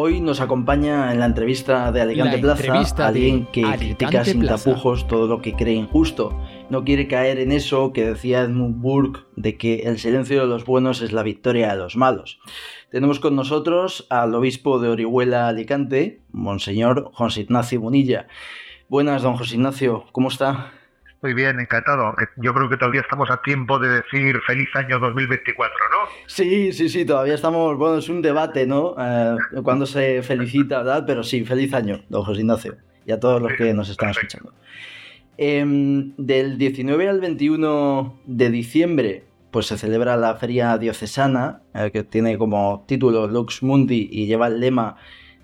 Hoy nos acompaña en la entrevista de Alicante Plaza alguien que critica sin tapujos todo lo que cree injusto. No quiere caer en eso que decía Edmund Burke de que el silencio de los buenos es la victoria de los malos. Tenemos con nosotros al obispo de Orihuela Alicante, Monseñor José Ignacio Munilla. Buenas, don José Ignacio, ¿cómo está? Muy bien, encantado. Yo creo que todavía estamos a tiempo de decir feliz año 2024, ¿no? Sí, sí, sí, todavía estamos, bueno, es un debate, ¿no? Eh, cuando se felicita, ¿verdad? Pero sí, feliz año, don José Ignacio, y a todos los que nos están escuchando. Em, del 19 al 21 de diciembre, pues se celebra la Feria Diocesana, eh, que tiene como título Lux Mundi y lleva el lema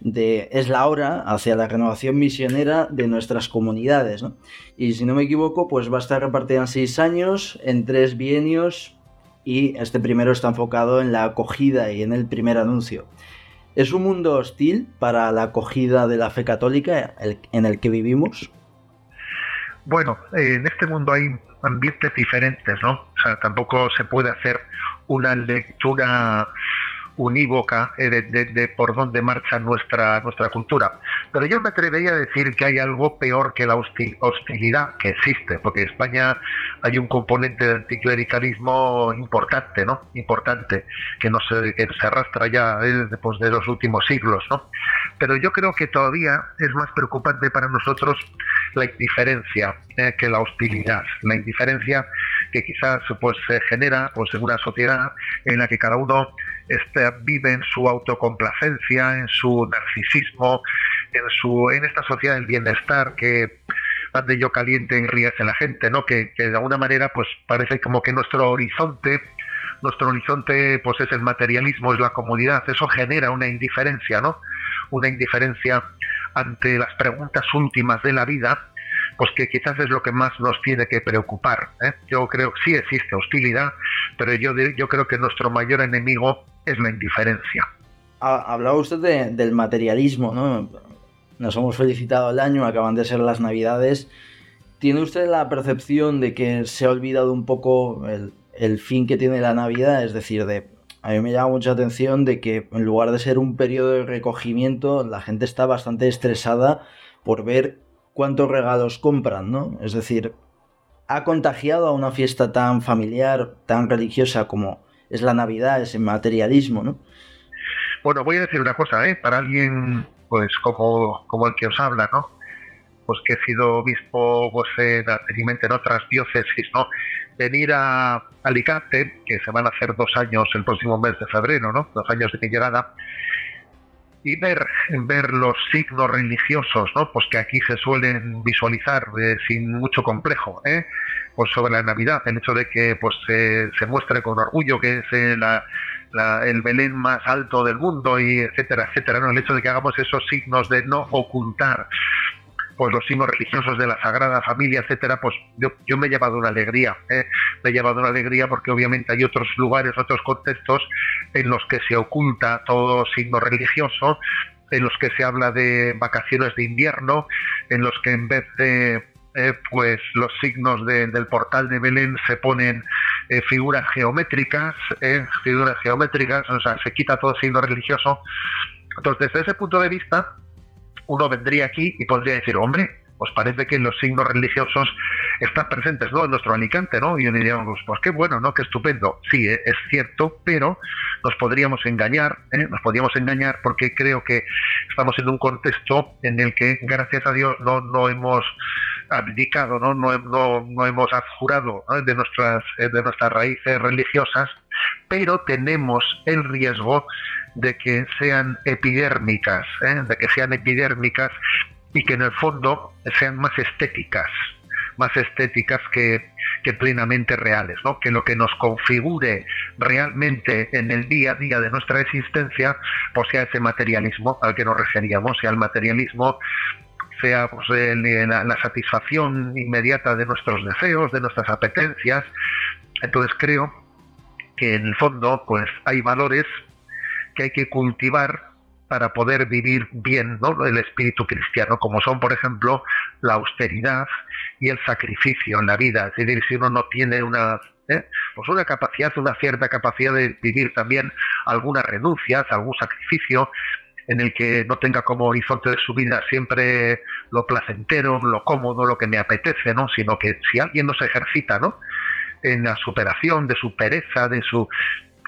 de es la hora hacia la renovación misionera de nuestras comunidades. ¿no? Y si no me equivoco, pues va a estar repartida en seis años, en tres bienios, y este primero está enfocado en la acogida y en el primer anuncio. ¿Es un mundo hostil para la acogida de la fe católica en el que vivimos? Bueno, en este mundo hay ambientes diferentes, ¿no? O sea, tampoco se puede hacer una lectura unívoca eh, de, por dónde marcha nuestra, nuestra cultura. Pero yo me atrevería a decir que hay algo peor que la hostilidad que existe, porque en España hay un componente de anticlericalismo importante, ¿no? Importante, que, no se, que se arrastra ya eh, pues, de los últimos siglos, ¿no? Pero yo creo que todavía es más preocupante para nosotros la indiferencia eh, que la hostilidad. La indiferencia que quizás pues se genera pues, en una sociedad en la que cada uno este, vive en su autocomplacencia, en su narcisismo, en su en esta sociedad del bienestar que ande yo caliente y ríase la gente, ¿no? Que, que de alguna manera pues parece como que nuestro horizonte nuestro horizonte pues es el materialismo, es la comodidad, eso genera una indiferencia, ¿no? Una indiferencia ante las preguntas últimas de la vida pues que quizás es lo que más nos tiene que preocupar. ¿eh? Yo creo que sí existe hostilidad, pero yo, yo creo que nuestro mayor enemigo es la indiferencia. Hablaba usted del materialismo, ¿no? Nos hemos felicitado el año, acaban de ser las navidades. ¿Tiene usted la percepción de que se ha olvidado un poco el, el fin que tiene la Navidad? Es decir, de a mí me llama mucha atención de que en lugar de ser un periodo de recogimiento, la gente está bastante estresada por ver cuántos regalos compran, ¿no? Es decir, ha contagiado a una fiesta tan familiar, tan religiosa como es la Navidad, ese materialismo, ¿no? Bueno, voy a decir una cosa, ¿eh? Para alguien, pues, como, como el que os habla, ¿no? Pues que he sido obispo, pues, en otras diócesis, ¿no? Venir a Alicante, que se van a hacer dos años el próximo mes de febrero, ¿no? Dos años de mi llegada, y ver, ver los signos religiosos, ¿no? Pues que aquí se suelen visualizar eh, sin mucho complejo, ¿eh? Pues sobre la Navidad, el hecho de que pues se muestre con orgullo que es eh, el Belén más alto del mundo y etcétera, etcétera, ¿no? El hecho de que hagamos esos signos de no ocultar pues los signos religiosos de la Sagrada Familia, etcétera, pues yo, yo me he llevado una alegría, ¿eh? me he llevado una alegría porque obviamente hay otros lugares, otros contextos en los que se oculta todo signo religioso, en los que se habla de vacaciones de invierno, en los que en vez de eh, pues los signos del portal de Belén se ponen eh, figuras geométricas, figuras geométricas, o sea, se quita todo signo religioso. Entonces, desde ese punto de vista, uno vendría aquí y podría decir, hombre, pues parece que los signos religiosos están presentes ¿no? en nuestro Alicante, ¿no? Y diríamos, pues qué bueno, ¿no? Qué estupendo. Sí, eh, es cierto, pero nos podríamos engañar, ¿eh? nos podríamos engañar porque creo que estamos en un contexto en el que, gracias a Dios, no, no hemos abdicado, no, no, no, no hemos adjurado de, nuestras, eh, de nuestras raíces religiosas, pero tenemos el riesgo de que sean epidérmicas, ¿eh? de que sean epidérmicas y que en el fondo sean más estéticas, más estéticas que, plenamente reales, ¿no? que lo que nos configure realmente en el día a día de nuestra existencia pues sea ese materialismo al que nos referíamos, sea el materialismo sea pues, la satisfacción inmediata de nuestros deseos, de nuestras apetencias. Entonces creo que en el fondo pues hay valores que hay que cultivar para poder vivir bien ¿no? el espíritu cristiano, como son, por ejemplo, la austeridad y el sacrificio en la vida. Es decir, si uno no tiene una, ¿eh? pues una capacidad, una cierta capacidad de vivir también algunas renuncias, algún sacrificio, en el que no tenga como horizonte de su vida siempre lo placentero, lo cómodo, lo que me apetece, ¿no? Sino que si alguien no se ejercita, ¿no? En la superación de su pereza, de su,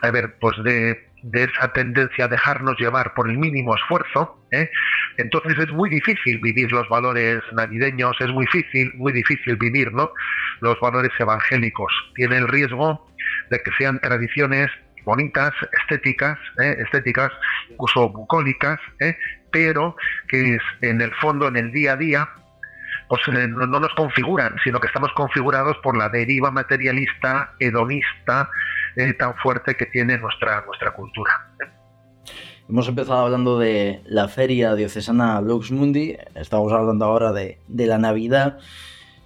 a ver, pues de, de esa tendencia a dejarnos llevar por el mínimo esfuerzo, ¿eh? entonces es muy difícil vivir los valores navideños, es muy difícil, muy difícil vivir, ¿no? Los valores evangélicos. Tiene el riesgo de que sean tradiciones bonitas, estéticas, ¿eh? estéticas, incluso bucólicas, ¿eh? pero que en el fondo, en el día a día, pues eh, no, nos configuran, sino que estamos configurados por la deriva materialista, hedonista, tan fuerte que tiene nuestra, nuestra cultura. Hemos empezado hablando de la feria diocesana Lux Mundi, estamos hablando ahora de, de la Navidad.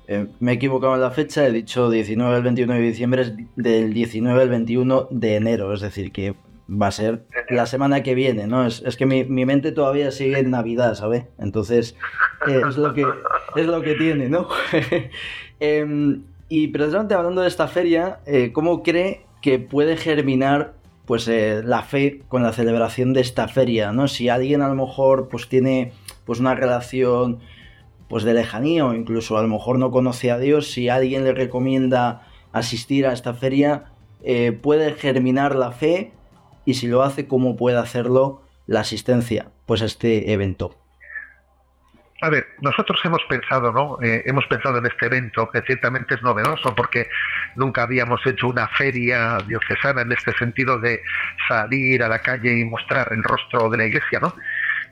Eh, me he equivocado en la fecha, he dicho 19 al 21 de diciembre, es del 19 al 21 de enero, es decir, que va a ser la semana que viene, ¿no? Es, que mi, mente todavía sigue en Navidad, ¿sabes? Entonces, eh, es, lo que, es lo que tiene, ¿no? Em, y precisamente hablando de esta feria, eh, ¿cómo cree que puede germinar pues la fe con la celebración de esta feria, ¿no? Si alguien a lo mejor pues tiene pues una relación pues de lejanía o incluso a lo mejor no conoce a Dios, si alguien le recomienda asistir a esta feria, eh, puede germinar la fe y si lo hace, ¿cómo puede hacerlo la asistencia pues a este evento? A ver, nosotros hemos pensado, ¿no? Eh, hemos pensado en este evento que ciertamente es novedoso porque nunca habíamos hecho una feria diocesana en este sentido de salir a la calle y mostrar el rostro de la iglesia, ¿no?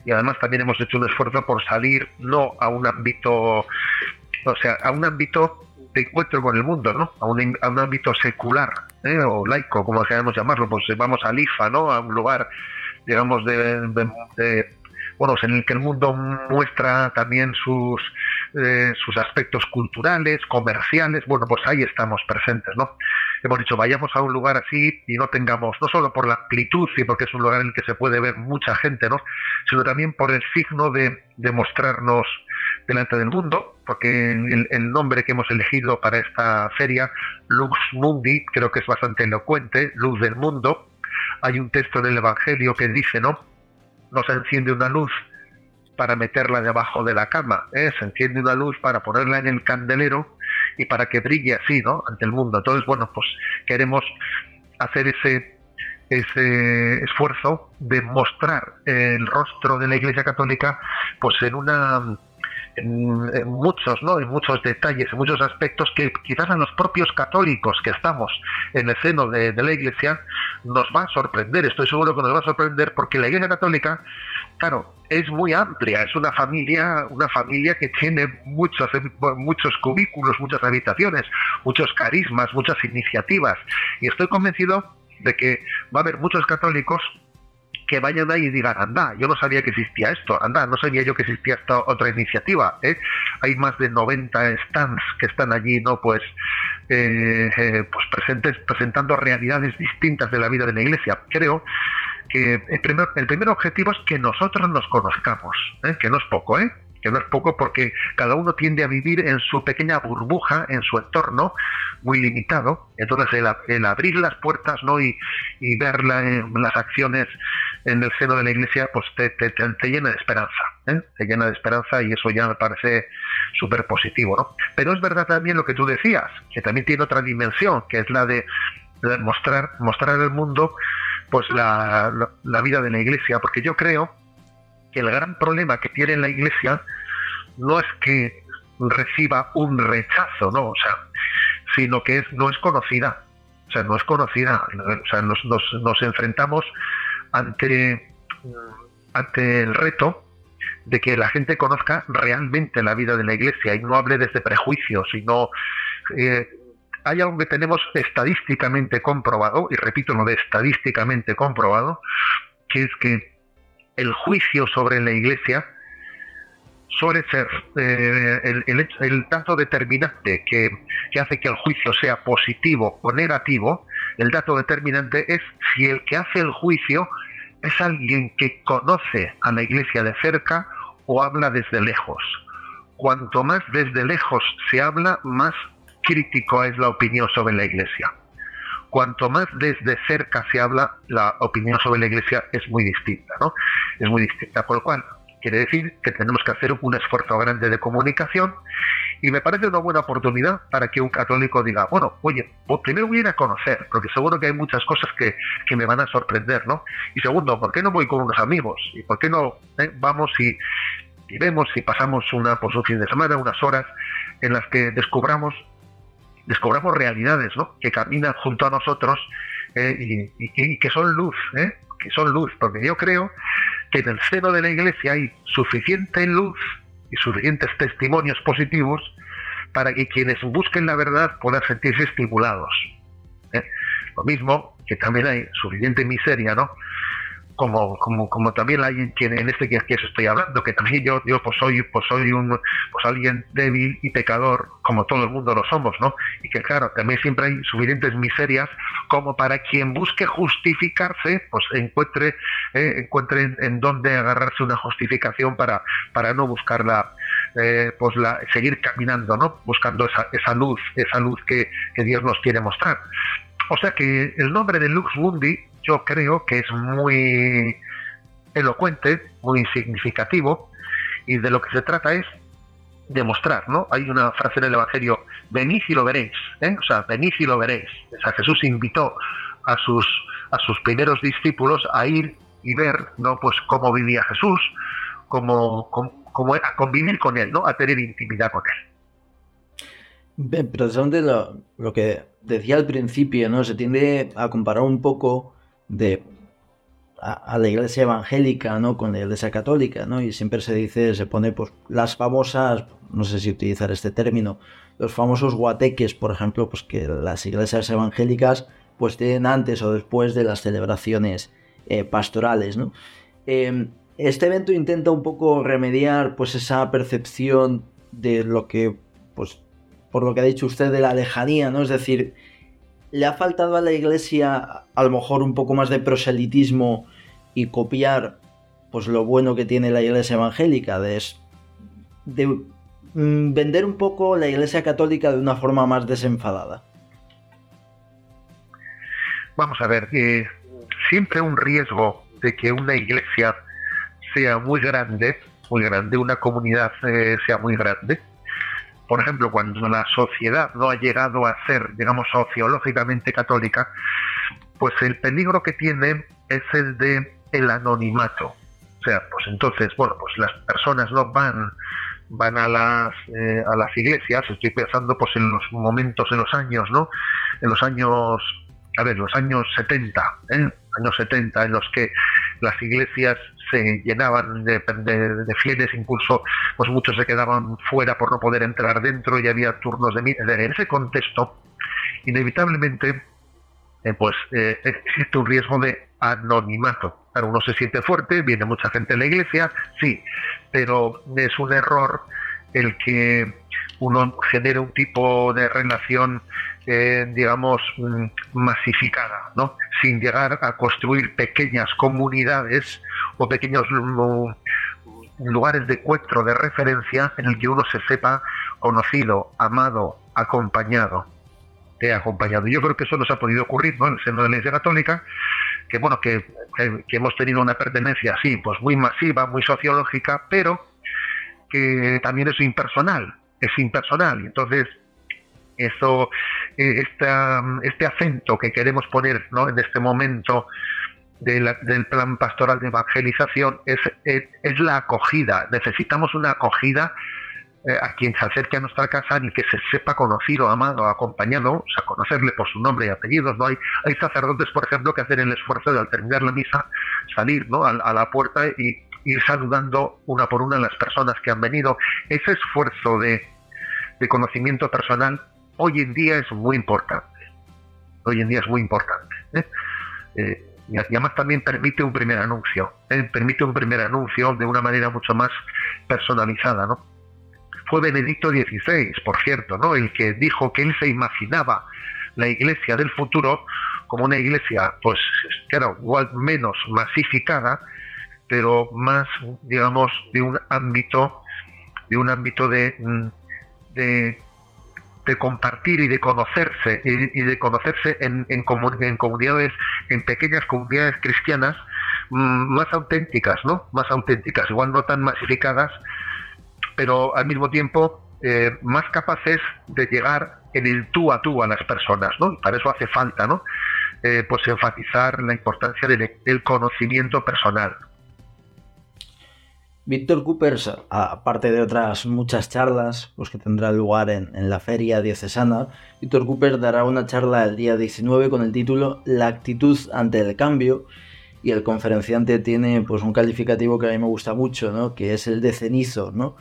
y además también hemos hecho un esfuerzo por salir no a un ámbito, o sea, a un ámbito de encuentro con el mundo, ¿no? A un, a un ámbito secular ¿eh? o laico, como queramos llamarlo, pues vamos al IFA, ¿no? A un lugar, digamos, de, de, bueno, en el que el mundo muestra también sus eh, sus aspectos culturales, comerciales, bueno, pues ahí estamos presentes, ¿no? Hemos dicho, vayamos a un lugar así y no tengamos, no solo por la amplitud y porque es un lugar en el que se puede ver mucha gente, ¿no? Sino también por el signo de, de mostrarnos delante del mundo, porque el, nombre que hemos elegido para esta feria, Lux Mundi, creo que es bastante elocuente, luz del mundo. Hay un texto del Evangelio que dice, ¿no? Nos enciende una luz para meterla debajo de la cama, ¿eh? se enciende una luz para ponerla en el candelero y para que brille así, ¿no? Ante el mundo. Entonces, bueno, pues queremos hacer ese ese esfuerzo de mostrar el rostro de la Iglesia Católica, pues en una en, muchos, ¿no? En muchos detalles, en muchos aspectos que quizás a los propios católicos que estamos en el seno de, de la Iglesia nos va a sorprender. Estoy seguro que nos va a sorprender porque la Iglesia Católica claro, es muy amplia, es una familia, una familia que tiene muchos, muchos cubículos, muchas habitaciones, muchos carismas, muchas iniciativas. Y estoy convencido de que va a haber muchos católicos que vayan ahí y digan, anda, yo no sabía que existía esto, anda, no sabía yo que existía esta otra iniciativa. ¿eh? Hay más de 90 stands que están allí, ¿no? Pues, eh, eh, pues presentes, presentando realidades distintas de la vida de la iglesia. Creo que el primer, el primer objetivo es que nosotros nos conozcamos, ¿eh? que no es poco, ¿eh? que no es poco porque cada uno tiende a vivir en su pequeña burbuja, en su entorno muy limitado. Entonces el, abrir las puertas ¿no? y, y ver las acciones en el seno de la iglesia, pues te, te, te llena de esperanza, ¿eh? te llena de esperanza y eso ya me parece súper positivo. ¿no? Pero es verdad también lo que tú decías, que también tiene otra dimensión, que es la de, mostrar, mostrar al mundo pues la, la, vida de la iglesia, porque yo creo que el gran problema que tiene la iglesia no es que reciba un rechazo, no, o sea, sino que es, no es conocida, o sea, no es conocida, o sea, nos, nos, nos enfrentamos ante, ante el reto de que la gente conozca realmente la vida de la iglesia y no hable desde prejuicios, sino eh, hay algo que tenemos estadísticamente comprobado, y repito lo de estadísticamente comprobado, que es que el juicio sobre la Iglesia suele ser eh, el, el, dato determinante que, hace que el juicio sea positivo o negativo, el dato determinante es si el que hace el juicio es alguien que conoce a la Iglesia de cerca o habla desde lejos. Cuanto más desde lejos se habla, más crítico es la opinión sobre la Iglesia. cuanto más desde cerca se habla, la opinión sobre la Iglesia es muy distinta, ¿no? Es muy distinta, por lo cual quiere decir que tenemos que hacer un esfuerzo grande de comunicación y me parece una buena oportunidad para que un católico diga, bueno, oye, primero voy a conocer, porque seguro que hay muchas cosas que, me van a sorprender, ¿no? Y segundo, ¿por qué no voy con unos amigos? ¿Y por qué no eh, vamos y, vemos y pasamos una, pues, un fin de semana, unas horas en las que descubramos descubramos realidades ¿no? que caminan junto a nosotros eh, y, que son luz, ¿eh? que son luz, porque yo creo que en el seno de la iglesia hay suficiente luz y suficientes testimonios positivos para que quienes busquen la verdad puedan sentirse estimulados. ¿eh? Lo mismo que también hay suficiente miseria, ¿no? Como, como, como también hay quien en este que, que estoy hablando, que también yo, yo pues soy, pues soy un pues alguien débil y pecador, como todo el mundo lo somos, ¿no? Y que claro, también siempre hay suficientes miserias como para quien busque justificarse, pues encuentre, eh, encuentre en, dónde agarrarse una justificación para, para no buscarla, eh, pues la, seguir caminando, ¿no? Buscando esa, esa luz, esa luz que, que Dios nos quiere mostrar. O sea que el nombre de Lux Mundi yo creo que es muy elocuente, muy significativo, y de lo que se trata es demostrar, ¿no? Hay una frase en el Evangelio, venid y lo veréis, ¿eh? o sea, venid y lo veréis. O sea, Jesús invitó a sus, a sus primeros discípulos a ir y ver, ¿no? Pues cómo vivía Jesús, cómo, cómo, a convivir con él, ¿no? A tener intimidad con él. Bien, precisamente lo, lo que decía al principio, ¿no? Se tiende a comparar un poco de a, la iglesia evangélica, ¿no? Con la iglesia católica, ¿no? Y siempre se dice, se pone, pues, las famosas, no sé si utilizar este término, los famosos guateques, por ejemplo, pues que las iglesias evangélicas, pues tienen antes o después de las celebraciones eh, pastorales, ¿no? Em, este evento intenta un poco remediar, pues, esa percepción de lo que, pues, por lo que ha dicho usted de la lejanía, ¿no? Es decir, le ha faltado a la iglesia a lo mejor un poco más de proselitismo y copiar pues lo bueno que tiene la iglesia evangélica, de, de mm, vender un poco la iglesia católica de una forma más desenfadada. Vamos a ver, eh, siempre un riesgo de que una iglesia sea muy grande, muy grande, una comunidad eh, sea muy grande, por ejemplo, cuando la sociedad no ha llegado a ser, digamos, sociológicamente católica, pues el peligro que tiene es el de el anonimato. O sea, pues entonces, bueno, pues las personas no van van a las eh, a las iglesias, estoy pensando pues en los momentos, en los años, ¿no? En los años, a ver, los años 70, ¿eh? años 70 en los que las iglesias se llenaban de, fieles, incluso pues muchos se quedaban fuera por no poder entrar dentro y había turnos de En ese contexto, inevitablemente, eh, pues eh, existe un riesgo de anonimato. Claro, uno se siente fuerte, viene mucha gente a la iglesia, sí, pero es un error el que uno genere un tipo de relación digamos, mm, masificada, ¿no? Sin llegar a construir pequeñas comunidades o pequeños mm, lugares de encuentro, de referencia, en el que uno se sepa conocido, amado, acompañado. Te acompañado. Yo creo que eso nos ha podido ocurrir ¿no? en el seno de la Iglesia Católica, que bueno, que, hemos tenido una pertenencia así, pues muy masiva, muy sociológica, pero que también es impersonal, es impersonal. Entonces eso, eh, este acento que queremos poner ¿no? en este momento del plan pastoral de evangelización es, es, la acogida. Necesitamos una acogida eh, a quien se acerque a nuestra casa y que se sepa conocido, amado, acompañado, o sea, conocerle por su nombre y apellidos. ¿no? Hay, hay sacerdotes, por ejemplo, que hacen el esfuerzo de al terminar la misa salir ¿no? a, la puerta y ir saludando una por una a las personas que han venido. Ese esfuerzo de, de conocimiento personal hoy en día es muy importante. Hoy en día es muy importante. ¿eh? Eh, y además también permite un primer anuncio, ¿eh? permite un primer anuncio de una manera mucho más personalizada, ¿no? Fue Benedicto XVI, por cierto, ¿no? El que dijo que él se imaginaba la iglesia del futuro como una iglesia, pues, claro, igual menos masificada, pero más, digamos, de un ámbito, de un ámbito de, mm, de de compartir y de conocerse, y, de conocerse en, comunidades, en pequeñas comunidades cristianas mm, más auténticas, ¿no? Más auténticas, igual no tan masificadas, pero al mismo tiempo eh, más capaces de llegar en el tú a tú a las personas, ¿no? Y para eso hace falta, ¿no? Eh, pues enfatizar la importancia del, conocimiento personal. Víctor Coopers, aparte de otras muchas charlas pues, que tendrá lugar en, la feria diocesana, Víctor Cooper dará una charla el día 19 con el título La actitud ante el cambio y el conferenciante tiene pues un calificativo que a mí me gusta mucho, ¿no? que es el de cenizo, ¿no?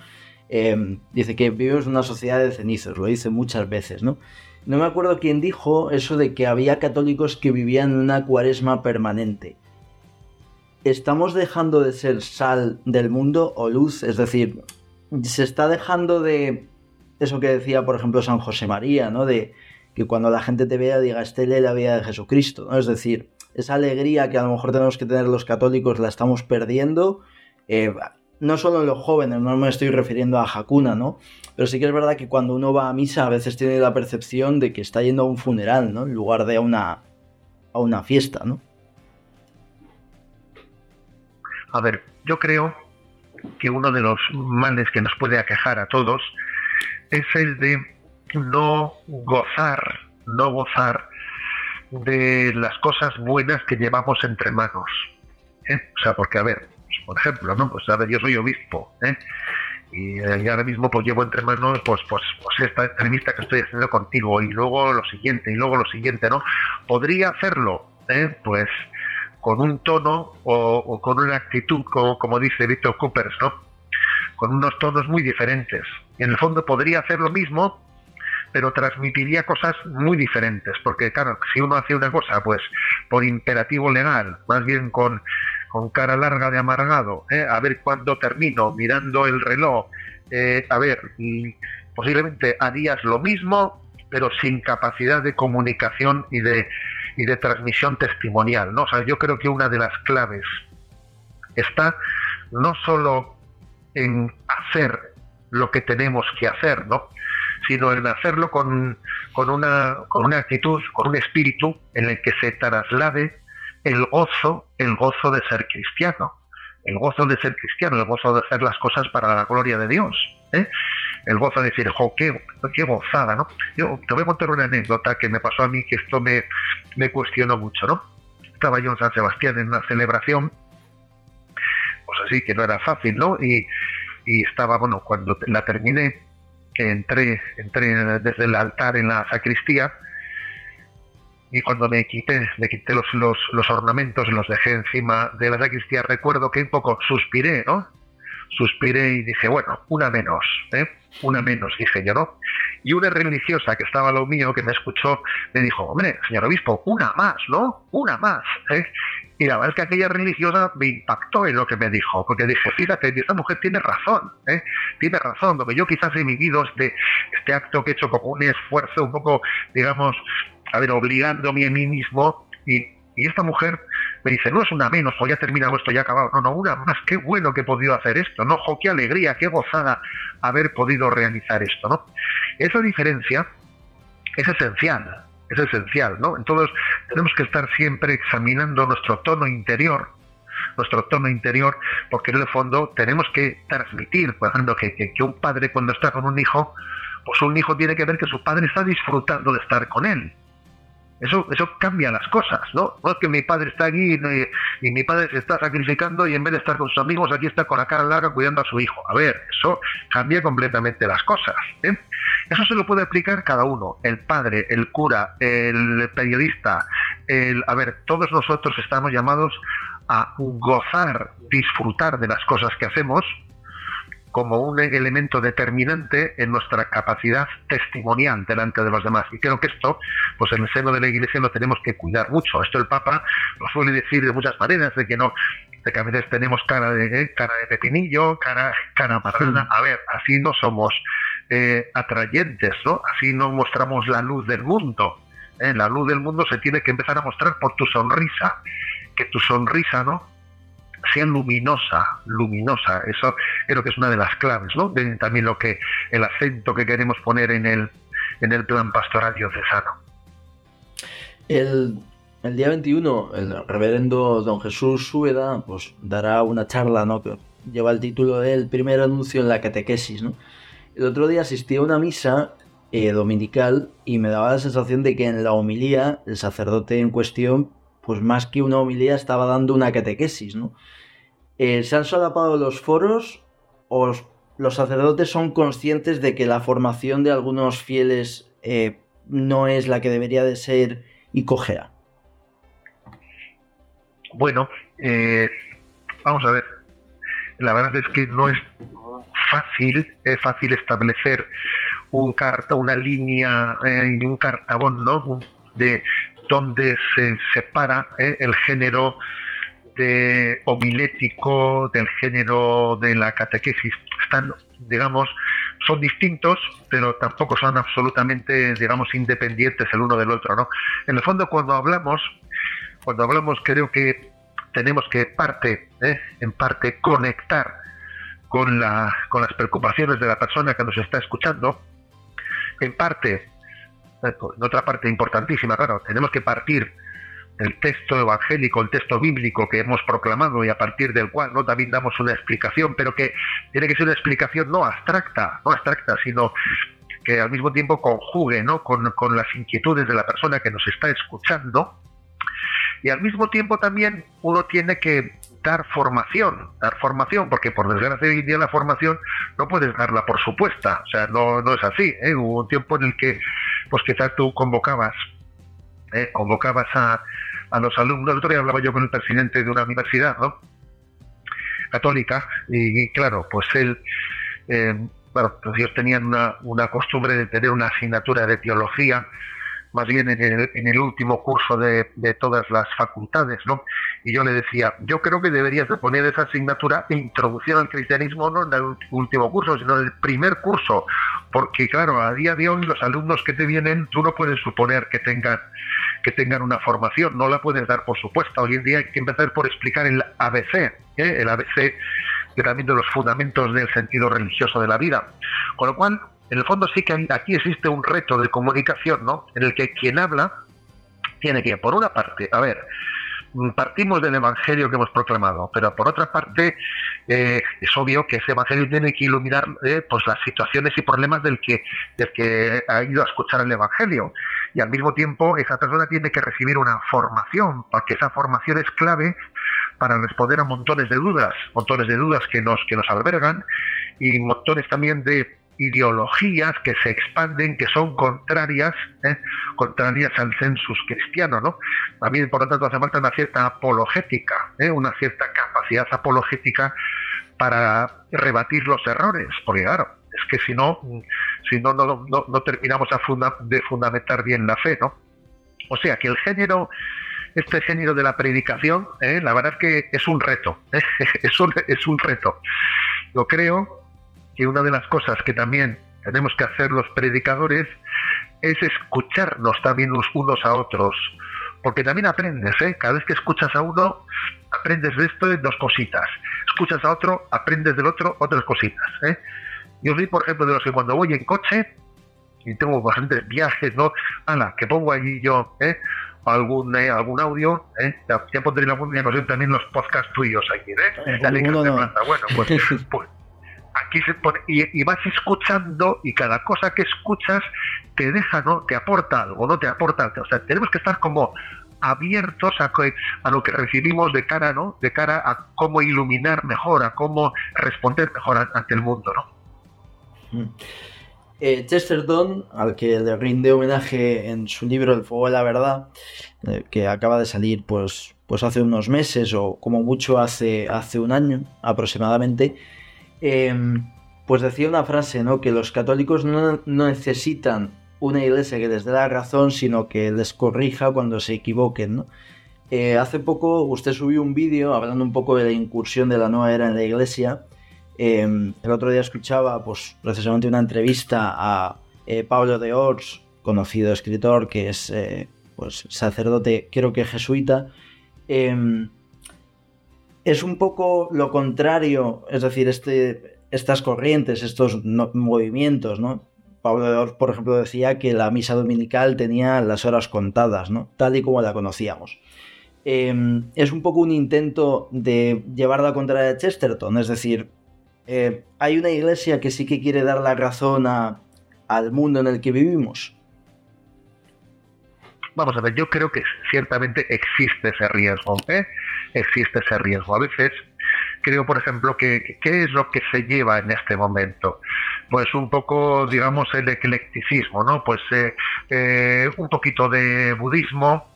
Em, dice que vivimos una sociedad de cenizos, lo dice muchas veces, ¿no? No me acuerdo quién dijo eso de que había católicos que vivían en una cuaresma permanente. ¿Estamos dejando de ser sal del mundo o luz? Es decir, se está dejando de eso que decía, por ejemplo, San José María, ¿no? De que cuando la gente te vea diga, este lee la vida de Jesucristo, ¿no? Es decir, esa alegría que a lo mejor tenemos que tener los católicos la estamos perdiendo. Eh, no solo en los jóvenes, no me estoy refiriendo a Hakuna, ¿no? Pero sí que es verdad que cuando uno va a misa a veces tiene la percepción de que está yendo a un funeral, ¿no? En lugar de a una, a una fiesta, ¿no? A ver, yo creo que uno de los males que nos puede aquejar a todos es el de no gozar, no gozar de las cosas buenas que llevamos entre manos. ¿eh? O sea, porque a ver, por ejemplo, ¿no? Pues a ver, yo soy obispo, ¿eh? Y, eh, ahora mismo pues llevo entre manos pues, pues, pues esta entrevista que estoy haciendo contigo y luego lo siguiente y luego lo siguiente, ¿no? Podría hacerlo, ¿eh? Pues con un tono o, con una actitud, como, como dice Víctor Coopers, ¿no? Con unos tonos muy diferentes. En el fondo podría hacer lo mismo, pero transmitiría cosas muy diferentes, porque claro, si uno hace una cosa, pues por imperativo legal, más bien con con cara larga de amargado, ¿eh? a ver cuándo termino, mirando el reloj, eh, a ver, posiblemente harías lo mismo, pero sin capacidad de comunicación y de, y de transmisión testimonial, ¿no? O sea, yo creo que una de las claves está no solo en hacer lo que tenemos que hacer, ¿no? sino en hacerlo con, con, una, con una actitud, con un espíritu en el que se traslade el gozo, el gozo de ser cristiano, el gozo de ser cristiano, el gozo de hacer las cosas para la gloria de Dios. ¿eh? El gozo de decir, jo, qué, qué, gozada, ¿no? Yo te voy a contar una anécdota que me pasó a mí que esto me, me cuestionó mucho, ¿no? Estaba yo en San Sebastián en una celebración, pues así que no era fácil, ¿no? Y, y estaba, bueno, cuando la terminé, entré, entré desde el altar en la sacristía, y cuando me quité, me quité los, los, los ornamentos, los dejé encima de la sacristía, recuerdo que un poco suspiré, ¿no? Suspiré y dije, bueno, una menos, ¿eh? Una menos, dije yo, ¿no? Y una religiosa que estaba a lo mío, que me escuchó, me dijo, hombre, señor obispo, una más, ¿no? Una más, ¿eh? Y la verdad es que aquella religiosa me impactó en lo que me dijo, porque dije, fíjate, esta mujer tiene razón, ¿eh? tiene razón, lo que yo quizás he vivido este, este acto que he hecho como un esfuerzo un poco, digamos, a ver, obligándome a mí mismo y, esta mujer me dice, no es una menos, o ya terminado esto, ya acabado. No, no, una más, qué bueno que he podido hacer esto, ¿no? Jo, qué alegría, qué gozada haber podido realizar esto, ¿no? Esa diferencia es esencial, es esencial, ¿no? Entonces tenemos que estar siempre examinando nuestro tono interior, nuestro tono interior, porque en el fondo tenemos que transmitir, por ejemplo, que, que, que un padre cuando está con un hijo, pues un hijo tiene que ver que su padre está disfrutando de estar con él eso, eso cambia las cosas, ¿no? No es que mi padre está aquí y, mi padre se está sacrificando y en vez de estar con sus amigos, aquí está con la cara larga cuidando a su hijo. A ver, eso cambia completamente las cosas. ¿eh? Eso se lo puede explicar cada uno, el padre, el cura, el periodista, el... A ver, todos nosotros estamos llamados a gozar, disfrutar de las cosas que hacemos, como un elemento determinante en nuestra capacidad testimonial delante de los demás. Y creo que esto, pues en el seno de la Iglesia lo tenemos que cuidar mucho. Esto el Papa lo suele decir de muchas maneras, de que no, de que a veces tenemos cara de eh, cara de pepinillo, cara, cara marrana. A ver, así no somos eh, atrayentes, ¿no? Así no mostramos la luz del mundo. ¿eh? La luz del mundo se tiene que empezar a mostrar por tu sonrisa. Que tu sonrisa, ¿no? Sea luminosa, luminosa. Eso creo que es una de las claves, ¿no? también lo que el acento que queremos poner en el en el plan pastoral diocesano. El, el día 21, el reverendo don Jesús Súbeda pues, dará una charla ¿no? que lleva el título del primer anuncio en la catequesis. ¿no? El otro día asistí a una misa eh, dominical y me daba la sensación de que en la homilía el sacerdote en cuestión, pues más que una homilía, estaba dando una catequesis. ¿no? Eh, ¿Se han solapado los foros o los sacerdotes son conscientes de que la formación de algunos fieles eh, no es la que debería de ser y cojea? Bueno, eh, vamos a ver. La verdad es que no es fácil, es fácil establecer un carta, una línea y un cartabón, ¿no? De donde se separa el género de homilético del género de la catequesis. Están, digamos, son distintos, pero tampoco son absolutamente, digamos, independientes el uno del otro, ¿no? En el fondo, cuando hablamos, cuando hablamos, creo que tenemos que parte, ¿eh? en parte, conectar con, la, con las preocupaciones de la persona que nos está escuchando. En parte, en otra parte importantísima, claro, tenemos que partir el texto evangélico, el texto bíblico que hemos proclamado y a partir del cual no también damos una explicación, pero que tiene que ser una explicación no abstracta, no abstracta, sino que al mismo tiempo conjugue ¿no? con, con las inquietudes de la persona que nos está escuchando. Y al mismo tiempo también uno tiene que dar formación, dar formación, porque por desgracia hoy en día la formación no puedes darla por supuesta, o sea, no, no es así. ¿eh? Hubo un tiempo en el que, pues quizás tú convocabas, ¿eh? convocabas a, a los alumnos. El otro día hablaba yo con el presidente de una universidad ¿no? católica y, claro, pues él, eh, bueno, pues ellos tenían una, una costumbre de tener una asignatura de teología más bien en el, en el último curso de, de, todas las facultades, ¿no? Y yo le decía, yo creo que deberías de poner esa asignatura introducción al cristianismo no en el último curso, sino en el primer curso, porque claro, a día de hoy los alumnos que te vienen, tú no puedes suponer que tengan que tengan una formación, no la puedes dar por supuesto. Hoy en día hay que empezar por explicar el ABC, ¿eh? el ABC que también de los fundamentos del sentido religioso de la vida. Con lo cual, en el fondo sí que aquí existe un reto de comunicación, ¿no? En el que quien habla tiene que, por una parte, a ver, partimos del Evangelio que hemos proclamado, pero por otra parte eh, es obvio que ese Evangelio tiene que iluminar eh, pues las situaciones y problemas del que, del que ha ido a escuchar el Evangelio. Y al mismo tiempo esa persona tiene que recibir una formación, porque esa formación es clave para responder a montones de dudas, montones de dudas que nos, que nos albergan y montones también de ideologías que se expanden, que son contrarias, ¿eh? contrarias al census cristiano, ¿no? También, por lo tanto, hace falta una cierta apologética, ¿eh? una cierta capacidad apologética para rebatir los errores, porque claro, es que si no, si no, no, no, terminamos de fundamentar bien la fe, ¿no? O sea que el género, este género de la predicación, ¿eh? la verdad es que es un reto, es, un, es un reto. Yo creo que una de las cosas que también tenemos que hacer los predicadores es escucharnos también unos a otros, porque también aprendes, ¿eh? Cada vez que escuchas a uno, aprendes de esto dos cositas. Escuchas a otro, aprendes del otro otras cositas, ¿eh? Yo soy, por ejemplo, de los que cuando voy en coche y tengo bastantes viajes, ¿no? Ala, que pongo allí yo, ¿eh? Algún, eh, algún audio, ¿eh? ya, pondré la música, no sé, también los podcasts tuyos aquí, ¿eh? Bueno, pues, pues aquí y, vas escuchando y cada cosa que escuchas te deja, ¿no? Te aporta algo, no te aporta algo. O sea, tenemos que estar como abiertos a, a, lo que recibimos de cara, ¿no? De cara a cómo iluminar mejor, a cómo responder mejor ante el mundo, ¿no? Mm. Eh, Chesterton, al que le rinde homenaje en su libro El fuego de la verdad, eh, que acaba de salir pues, pues hace unos meses o como mucho hace, hace un año aproximadamente, Em, pues decía una frase, ¿no? Que los católicos no, necesitan una iglesia que les dé la razón, sino que les corrija cuando se equivoquen. Eh, hace poco usted subió un vídeo hablando un poco de la incursión de la nueva era en la iglesia. Em, el otro día escuchaba, pues, precisamente una entrevista a eh, Pablo de Ors, conocido escritor que es, eh, pues, sacerdote, creo que jesuita. Es un poco lo contrario, es decir, este, estas corrientes, estos movimientos, ¿no? Pablo por ejemplo, decía que la misa dominical tenía las horas contadas, ¿no? Tal y como la conocíamos. Em, es un poco un intento de llevar la contra de Chesterton, es decir, eh, hay una iglesia que sí que quiere dar la razón al mundo en el que vivimos. Vamos a ver, yo creo que ciertamente existe ese riesgo, ¿eh? Existe ese riesgo. A veces creo, por ejemplo, que ¿qué es lo que se lleva en este momento? Pues un poco, digamos, el eclecticismo, ¿no? Pues eh, eh, un poquito de budismo,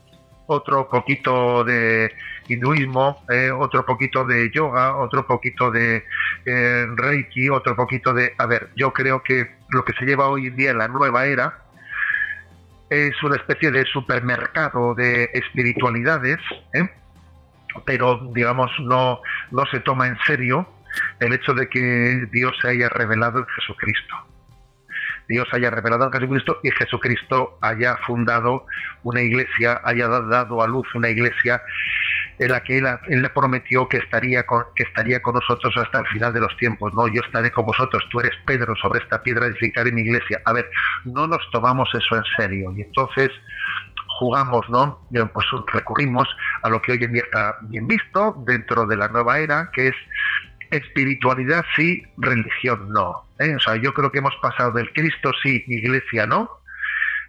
otro poquito de hinduismo, eh, otro poquito de yoga, otro poquito de reiki, otro poquito de... A ver, yo creo que lo que se lleva hoy en día en la nueva era es una especie de supermercado de espiritualidades, ¿eh? Pero digamos no, no se toma en serio el hecho de que Dios se haya revelado en Jesucristo. Dios haya revelado en Jesucristo y Jesucristo haya fundado una iglesia, haya dado a luz una iglesia en la que él, le prometió que estaría, con, que estaría con nosotros hasta el final de los tiempos. No, yo estaré con vosotros, tú eres Pedro, sobre esta piedra edificaré mi iglesia. A ver, no nos tomamos eso en serio. Y entonces jugamos, ¿no? Pues recurrimos a lo que hoy en día está bien visto dentro de la nueva era, que es espiritualidad sí, religión no. ¿eh? O sea, yo creo que hemos pasado del Cristo sí, iglesia no.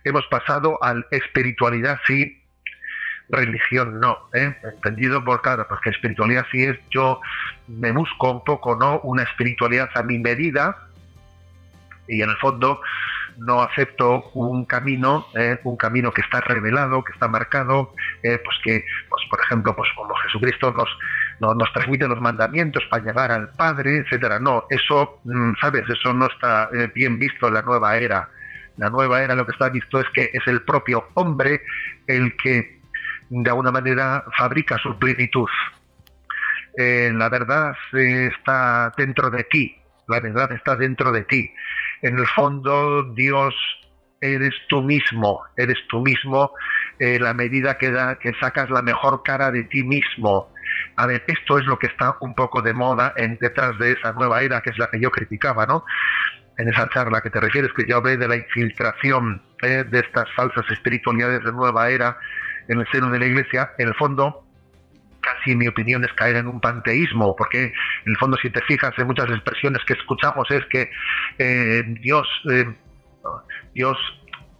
Hemos pasado al espiritualidad sí, religión no. ¿eh? Entendido por claro, porque espiritualidad sí es yo me busco un poco, ¿no? Una espiritualidad a mi medida y en el fondo no acepto un camino, eh, un camino que está revelado, que está marcado, eh, pues que, pues por ejemplo, pues como Jesucristo nos, nos, transmite los mandamientos para llegar al Padre, etcétera. No, eso, mm, sabes, eso no está eh, bien visto en la nueva era. La nueva era lo que está visto es que es el propio hombre el que de alguna manera fabrica su plenitud. la verdad está dentro de ti, la verdad está dentro de ti en el fondo Dios eres tú mismo, eres tú mismo eh, la medida que, da, que sacas la mejor cara de ti mismo. A ver, esto es lo que está un poco de moda en detrás de esa nueva era que es la que yo criticaba, ¿no? En esa charla que te refieres, que yo hablé de la infiltración eh, de estas falsas espiritualidades de nueva era en el seno de la iglesia, en el fondo casi mi opinión es caer en un panteísmo, porque en el fondo si te fijas en muchas expresiones que escuchamos es que eh, Dios, eh, Dios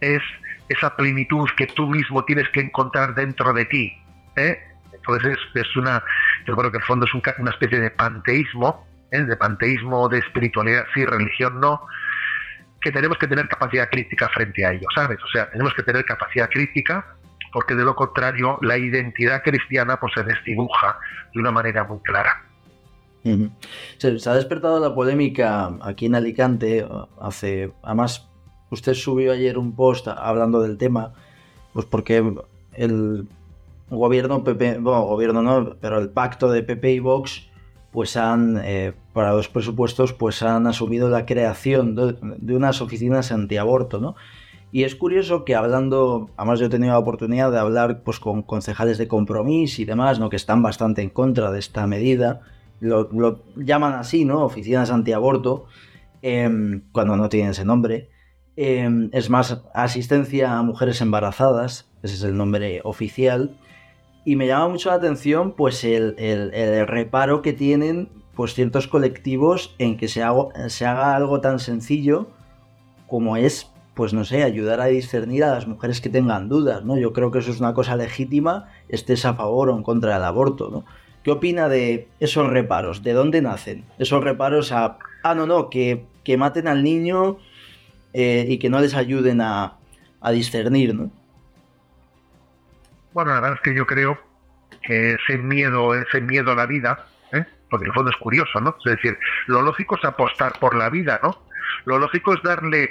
es esa plenitud que tú mismo tienes que encontrar dentro de ti. ¿eh? Entonces es, una, yo creo que en el fondo es una especie de panteísmo, de panteísmo, de espiritualidad, sí, religión no, que tenemos que tener capacidad crítica frente a ello, ¿sabes? O sea, tenemos que tener capacidad crítica porque de lo contrario la identidad cristiana pues se desdibuja de una manera muy clara. se, ha despertado la polémica aquí en Alicante hace además usted subió ayer un post hablando del tema pues porque el gobierno PP bueno gobierno no pero el pacto de PP y Vox pues han eh, para los presupuestos pues han asumido la creación de, de unas oficinas antiaborto no y es curioso que hablando, además yo he tenido la oportunidad de hablar pues, con concejales de compromiso y demás, ¿no? que están bastante en contra de esta medida, lo, llaman así, ¿no? Oficinas antiaborto, eh, cuando no tienen ese nombre. Em, es más, asistencia a mujeres embarazadas, ese es el nombre oficial. Y me llama mucho la atención pues el, el, reparo que tienen pues ciertos colectivos en que se, se haga algo tan sencillo como es pues no sé, ayudar a discernir a las mujeres que tengan dudas, ¿no? Yo creo que eso es una cosa legítima, estés a favor o en contra del aborto, ¿no? ¿Qué opina de esos reparos? ¿De dónde nacen? Esos reparos a, ah, no, no, que, que maten al niño eh, y que no les ayuden a, a discernir, ¿no? Bueno, la verdad es que yo creo que ese miedo, ese miedo a la vida, ¿eh? porque en el fondo es curioso, ¿no? Es decir, lo lógico es apostar por la vida, ¿no? Lo lógico es darle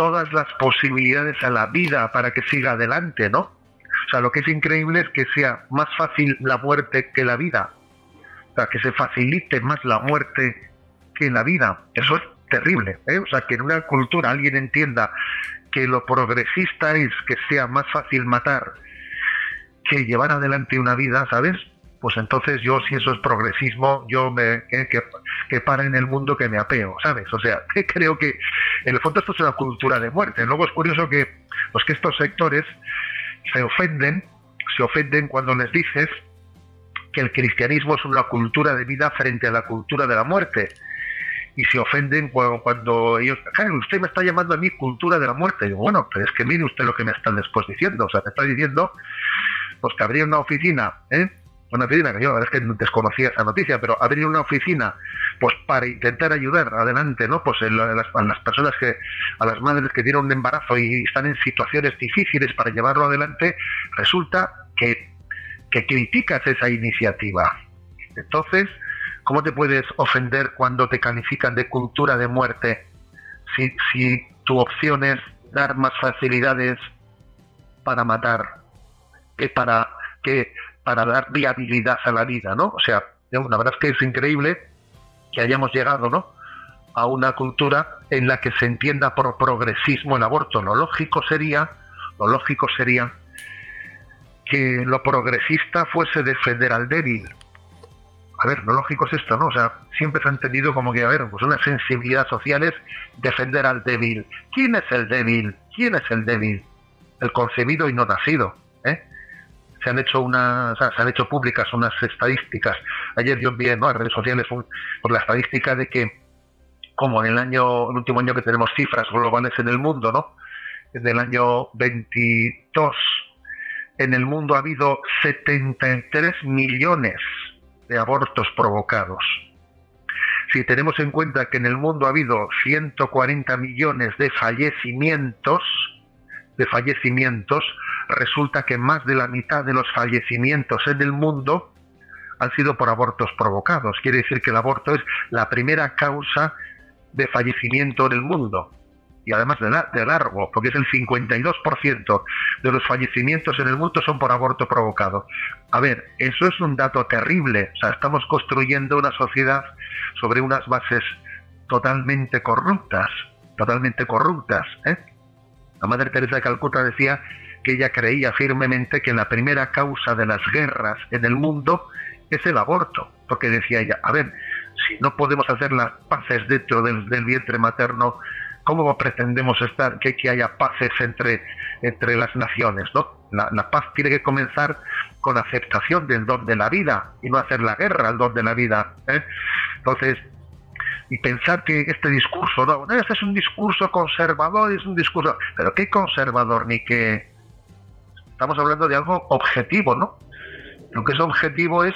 todas las posibilidades a la vida para que siga adelante, ¿no? O sea, lo que es increíble es que sea más fácil la muerte que la vida. O sea, que se facilite más la muerte que la vida. Eso es terrible. ¿eh? O sea, que en una cultura alguien entienda que lo progresista es que sea más fácil matar que llevar adelante una vida, ¿sabes? Pues entonces yo si eso es progresismo, yo me que, que, para en el mundo que me apeo, ¿sabes? O sea, que creo que en el fondo esto es una cultura de muerte. Luego es curioso que pues que estos sectores se ofenden, se ofenden cuando les dices que el cristianismo es una cultura de vida frente a la cultura de la muerte. Y se ofenden cuando, ellos, usted me está llamando a mí cultura de la muerte. Y digo, bueno, pero es que mire usted lo que me están después diciendo. O sea, me está diciendo pues que habría una oficina, ¿eh? Una oficina que yo la verdad es que desconocía esa noticia, pero abrir una oficina pues para intentar ayudar adelante, ¿no? Pues a las, personas que, a las madres que tienen un embarazo y están en situaciones difíciles para llevarlo adelante, resulta que, que criticas esa iniciativa. Entonces, ¿cómo te puedes ofender cuando te califican de cultura de muerte si, si tu opción es dar más facilidades para matar que para que para dar viabilidad a la vida, ¿no? O sea, la verdad es que es increíble que hayamos llegado, ¿no? A una cultura en la que se entienda por progresismo el aborto. Lo lógico sería, lo lógico sería que lo progresista fuese defender al débil. A ver, lo lógico es esto, ¿no? O sea, siempre se ha entendido como que, a ver, pues una sensibilidad social es defender al débil. ¿Quién es el débil? ¿Quién es el débil? El concebido y no nacido, ¿eh? Se han hecho unas, se han hecho públicas unas estadísticas. Ayer yo vi en redes sociales por la estadística de que como en el año, el último año que tenemos cifras globales en el mundo, ¿no? En el año 22 en el mundo ha habido 73 millones de abortos provocados. Si tenemos en cuenta que en el mundo ha habido 140 millones de fallecimientos, de fallecimientos, resulta que más de la mitad de los fallecimientos en el mundo han sido por abortos provocados. Quiere decir que el aborto es la primera causa de fallecimiento en el mundo. Y además de, largo, porque es el 52% de los fallecimientos en el mundo son por aborto provocado. A ver, eso es un dato terrible. O sea, estamos construyendo una sociedad sobre unas bases totalmente corruptas, totalmente corruptas. ¿eh? La Madre Teresa de Calcuta decía que ella creía firmemente que la primera causa de las guerras en el mundo es el aborto, porque decía ella, a ver, si no podemos hacer las paces dentro del, vientre materno, ¿cómo pretendemos estar que, haya paces entre, entre las naciones? ¿no? La, paz tiene que comenzar con aceptación del don de la vida y no hacer la guerra al don de la vida. ¿eh? Entonces, y pensar que este discurso, no, este es un discurso conservador, es un discurso, pero qué conservador ni qué, estamos hablando de algo objetivo, ¿no? Lo que es objetivo es,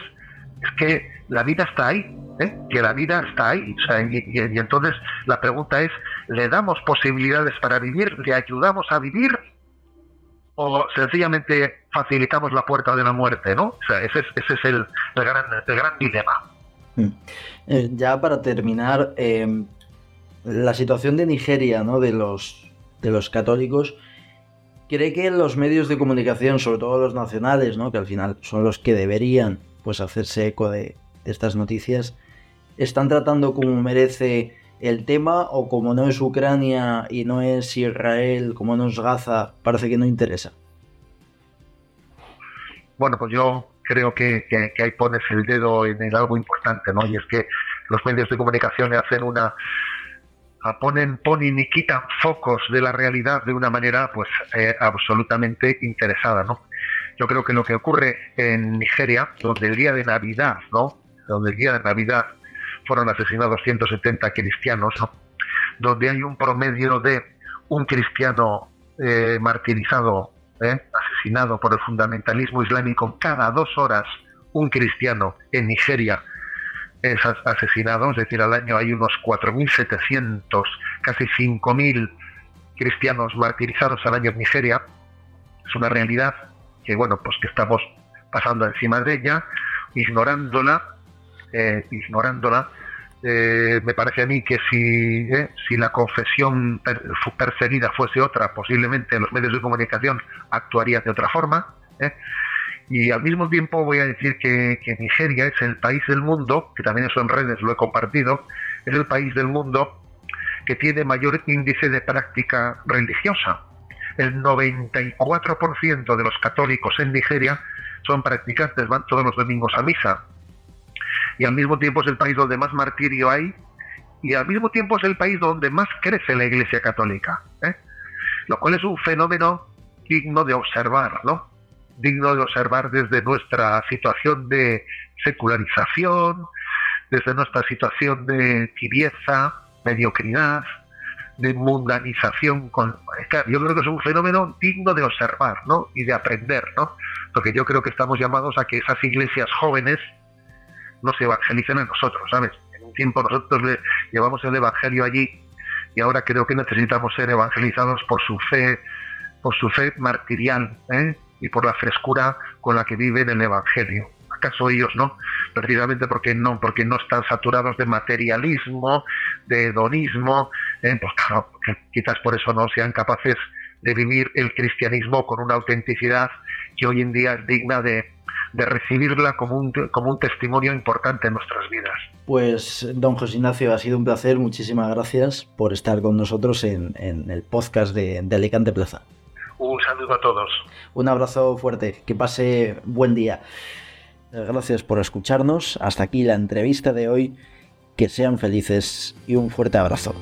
es que la vida está ahí, ¿eh? que la vida está ahí. y, entonces la pregunta es, ¿le damos posibilidades para vivir? ¿Le ayudamos a vivir? ¿O sencillamente facilitamos la puerta de la muerte? ¿no? O sea, ese es, ese es el, gran, gran dilema. Eh, ya para terminar, eh, la situación de Nigeria, ¿no? De los, de los católicos ¿Cree que los medios de comunicación, sobre todo los nacionales, ¿no? que al final son los que deberían pues, hacerse eco de, estas noticias, están tratando como merece el tema o como no es Ucrania y no es Israel, como no es Gaza, parece que no interesa? Bueno, pues yo creo que, que ahí pones el dedo en algo importante, ¿no? Y es que los medios de comunicación hacen una ponen, ponen y quitan focos de la realidad de una manera pues eh, absolutamente interesada, ¿no? Yo creo que lo que ocurre en Nigeria, donde el día de Navidad, ¿no? Donde el día de Navidad fueron asesinados 170 cristianos, donde hay un promedio de un cristiano eh, martirizado, ¿eh? asesinado por el fundamentalismo islámico cada dos horas, un cristiano en Nigeria es asesinado, es decir, al año hay unos 4.700, casi 5.000 cristianos martirizados al año en Nigeria. Es una realidad que, bueno, pues que estamos pasando encima de ella, ignorándola, eh, ignorándola. Eh, me parece a mí que si, eh, si la confesión perseguida fuese otra, posiblemente los medios de comunicación actuarían de otra forma. Y al mismo tiempo voy a decir que, Nigeria es el país del mundo, que también eso en redes lo he compartido, es el país del mundo que tiene mayor índice de práctica religiosa. El 94% de los católicos en Nigeria son practicantes, van todos los domingos a misa. Y al mismo tiempo es el país donde más martirio hay y al mismo tiempo es el país donde más crece la Iglesia Católica. ¿eh? Lo cual es un fenómeno digno de observar, ¿no? Digno de observar desde nuestra situación de secularización, desde nuestra situación de tibieza, mediocridad, de mundanización. Con, yo creo que es un fenómeno digno de observar ¿no? y de aprender, ¿no? porque yo creo que estamos llamados a que esas iglesias jóvenes nos evangelicen a nosotros, ¿sabes? En un tiempo nosotros le llevamos el Evangelio allí y ahora creo que necesitamos ser evangelizados por su fe, por su fe martirial ¿eh? y por la frescura con la que viven el Evangelio. ¿Acaso ellos no? Precisamente porque no, porque no están saturados de materialismo, de hedonismo, ¿eh? pues claro, quizás por eso no sean capaces de vivir el cristianismo con una autenticidad que hoy en día es digna de, recibirla como un, como un testimonio importante en nuestras vidas. Pues, don José Ignacio, ha sido un placer. Muchísimas gracias por estar con nosotros en, el podcast de, de, Alicante Plaza. Un saludo a todos. Un abrazo fuerte. Que pase buen día. Gracias por escucharnos. Hasta aquí la entrevista de hoy. Que sean felices y un fuerte abrazo.